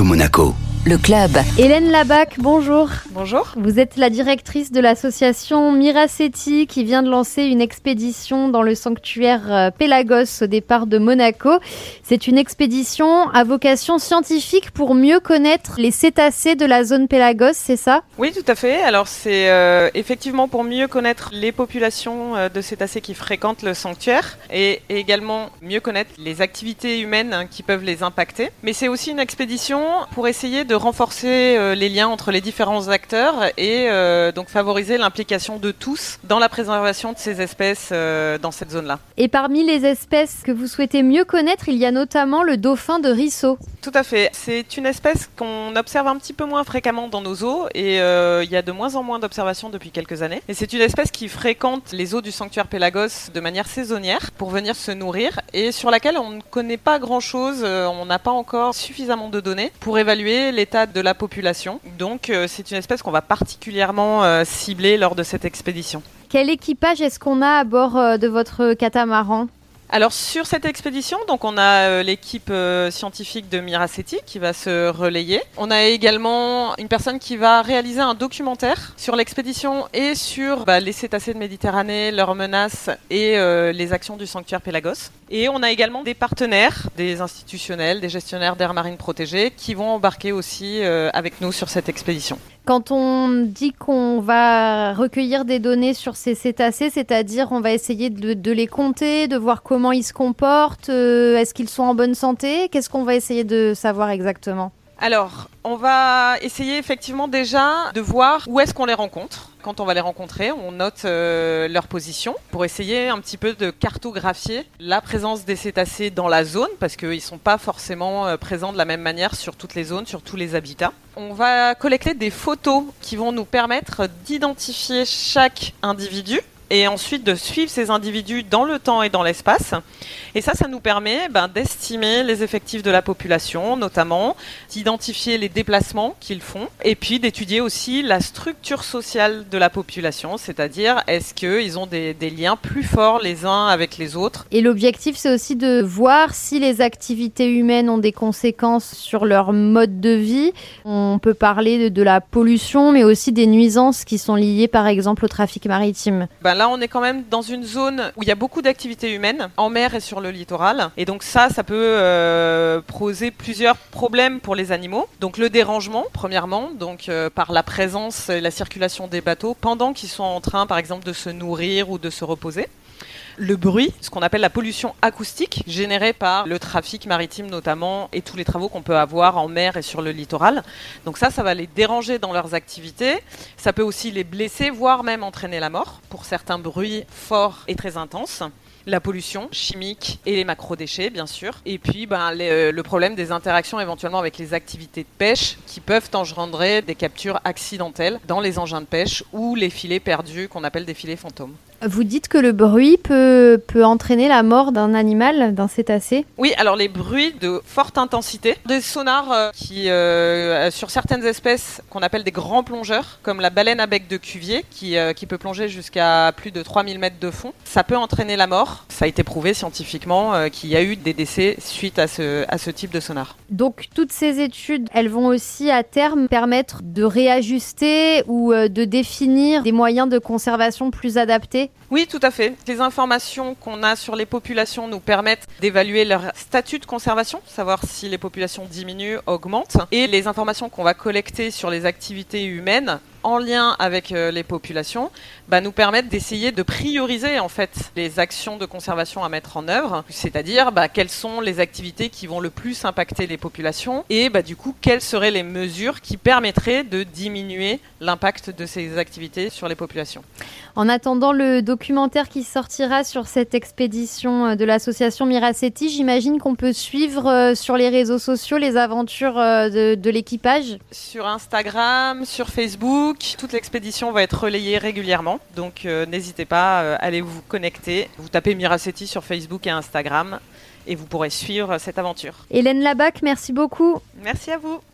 Monaco. Le club. Hélène Labac, bonjour. Bonjour. Vous êtes la directrice de l'association Miraceti qui vient de lancer une expédition dans le sanctuaire euh, Pélagos au départ de Monaco. C'est une expédition à vocation scientifique pour mieux connaître les cétacés de la zone Pélagos, c'est ça? Oui, tout à fait. Alors c'est euh, effectivement pour mieux connaître les populations euh, de cétacés qui fréquentent le sanctuaire et, et également mieux connaître les activités humaines hein, qui peuvent les impacter. Mais c'est aussi une expédition pour essayer de renforcer euh, les liens entre les différents acteurs et euh, donc favoriser l'implication de tous dans la préservation de ces espèces euh, dans cette zone-là. Et parmi les espèces que vous souhaitez mieux connaître, il y a notamment le dauphin de Risso. Tout à fait. C'est une espèce qu'on observe un petit peu moins fréquemment dans nos eaux et euh, il y a de moins en moins d'observations depuis quelques années. Et c'est une espèce qui fréquente les eaux du sanctuaire Pélagos de manière saisonnière pour venir se nourrir et sur laquelle on ne connaît pas grand-chose, on n'a pas encore suffisamment de données pour évaluer l'état de la population. Donc euh, c'est une espèce qu'on va particulièrement euh, cibler lors de cette expédition. Quel équipage est-ce qu'on a à bord euh, de votre catamaran? Alors sur cette expédition, donc on a euh, l'équipe euh, scientifique de Miraceti qui va se relayer. On a également une personne qui va réaliser un documentaire sur l'expédition et sur bah, les cétacés de Méditerranée, leurs menaces et euh, les actions du sanctuaire Pélagos. Et on a également des partenaires, des institutionnels, des gestionnaires d'aires marines protégées qui vont embarquer aussi avec nous sur cette expédition. Quand on dit qu'on va recueillir des données sur ces cétacés, c'est-à-dire on va essayer de, de les compter, de voir comment ils se comportent, euh, est-ce qu'ils sont en bonne santé? Qu'est-ce qu'on va essayer de savoir exactement? Alors, on va essayer effectivement déjà de voir où est-ce qu'on les rencontre. Quand on va les rencontrer, on note euh, leur position pour essayer un petit peu de cartographier la présence des cétacés dans la zone parce qu'ils ne sont pas forcément euh, présents de la même manière sur toutes les zones, sur tous les habitats. On va collecter des photos qui vont nous permettre d'identifier chaque individu et ensuite de suivre ces individus dans le temps et dans l'espace. Et ça, ça nous permet ben, d'estimer les effectifs de la population, notamment d'identifier les déplacements qu'ils font, et puis d'étudier aussi la structure sociale de la population, c'est-à-dire est-ce qu'ils ont des, des liens plus forts les uns avec les autres? Et l'objectif, c'est aussi de voir si les activités humaines ont des conséquences sur leur mode de vie. On peut parler de, de la pollution, mais aussi des nuisances qui sont liées, par exemple, au trafic maritime. Ben là, on est quand même dans une zone où il y a beaucoup d'activités humaines, en mer et sur le littoral. Et donc ça, ça peut euh, poser plusieurs problèmes pour les animaux. Donc le dérangement, premièrement, donc euh, par la présence et la circulation des bateaux pendant qu'ils sont en train, par exemple, de se nourrir ou de se reposer. Le bruit, ce qu'on appelle la pollution acoustique, générée par le trafic maritime notamment et tous les travaux qu'on peut avoir en mer et sur le littoral. Donc ça, ça va les déranger dans leurs activités. Ça peut aussi les blesser, voire même entraîner la mort pour certains bruits forts et très intenses la pollution chimique et les macrodéchets, bien sûr. Et puis, ben, euh, le problème des interactions éventuellement avec les activités de pêche qui peuvent engendrer des captures accidentelles dans les engins de pêche ou les filets perdus qu'on appelle des filets fantômes. Vous dites que le bruit peut, peut entraîner la mort d'un animal, d'un cétacé Oui, alors les bruits de forte intensité, des sonars euh, qui, euh, sur certaines espèces qu'on appelle des grands plongeurs, comme la baleine à bec de Cuvier, qui, euh, qui peut plonger jusqu'à plus de 3000 mètres de fond, ça peut entraîner la mort. Ça a été prouvé scientifiquement euh, qu'il y a eu des décès suite à ce, à ce type de sonar. Donc toutes ces études, elles vont aussi à terme permettre de réajuster ou de définir des moyens de conservation plus adaptés Oui, tout à fait. Les informations qu'on a sur les populations nous permettent d'évaluer leur statut de conservation, savoir si les populations diminuent, augmentent. Et les informations qu'on va collecter sur les activités humaines en lien avec euh, les populations bah, nous permettent d'essayer de prioriser en fait les actions de conservation à mettre en œuvre, c'est-à-dire bah, quelles sont les activités qui vont le plus impacter les populations et bah, du coup quelles seraient les mesures qui permettraient de diminuer l'impact de ces activités sur les populations. En attendant le documentaire qui sortira sur cette expédition euh, de l'association Miraceti, j'imagine qu'on peut suivre euh, sur les réseaux sociaux les aventures de, de l'équipage. Sur Instagram, sur Facebook, toute l'expédition va être relayée régulièrement, donc euh, n'hésitez pas, euh, allez vous connecter. Vous tapez Miraceti sur Facebook et Instagram et vous pourrez suivre cette aventure. Hélène Labac, merci beaucoup. Merci à vous.